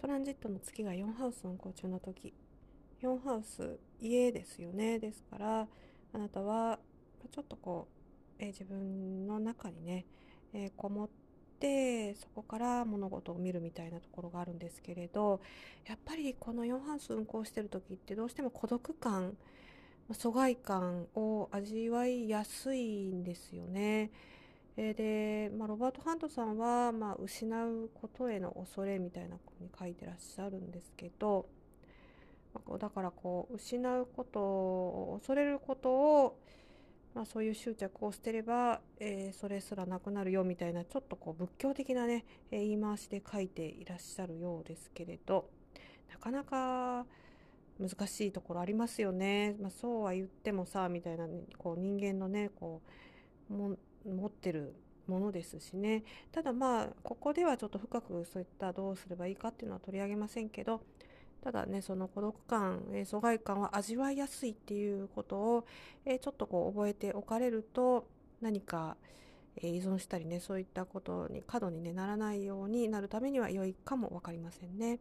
トランジットの月が4ハウス運行中の時4ハウス家ですよねですからあなたはちょっとこう、えー、自分の中にね、えー、こもってそこから物事を見るみたいなところがあるんですけれどやっぱりこの4ハウス運行してる時ってどうしても孤独感疎外感を味わいやすいんですよね。えー、で、まあ、ロバート・ハントさんは、まあ、失うことへの恐れみたいなふうに書いてらっしゃるんですけど、まあ、だからこう失うことを恐れることを、まあ、そういう執着を捨てれば、えー、それすらなくなるよみたいなちょっとこう仏教的なね、言い回しで書いていらっしゃるようですけれどなかなか難しいところありますよね。まあ、そうは言ってもさみたいな、ね、こう人間のねこうも持ってるものですしねただまあここではちょっと深くそういったどうすればいいかっていうのは取り上げませんけどただねその孤独感、え疎外感は味わいやすいっていうことを、えちょっとこう覚えておかれると何か、え依存したりねそういったことに過度に、ね、ならないようになるためには良いかも分かりませんね。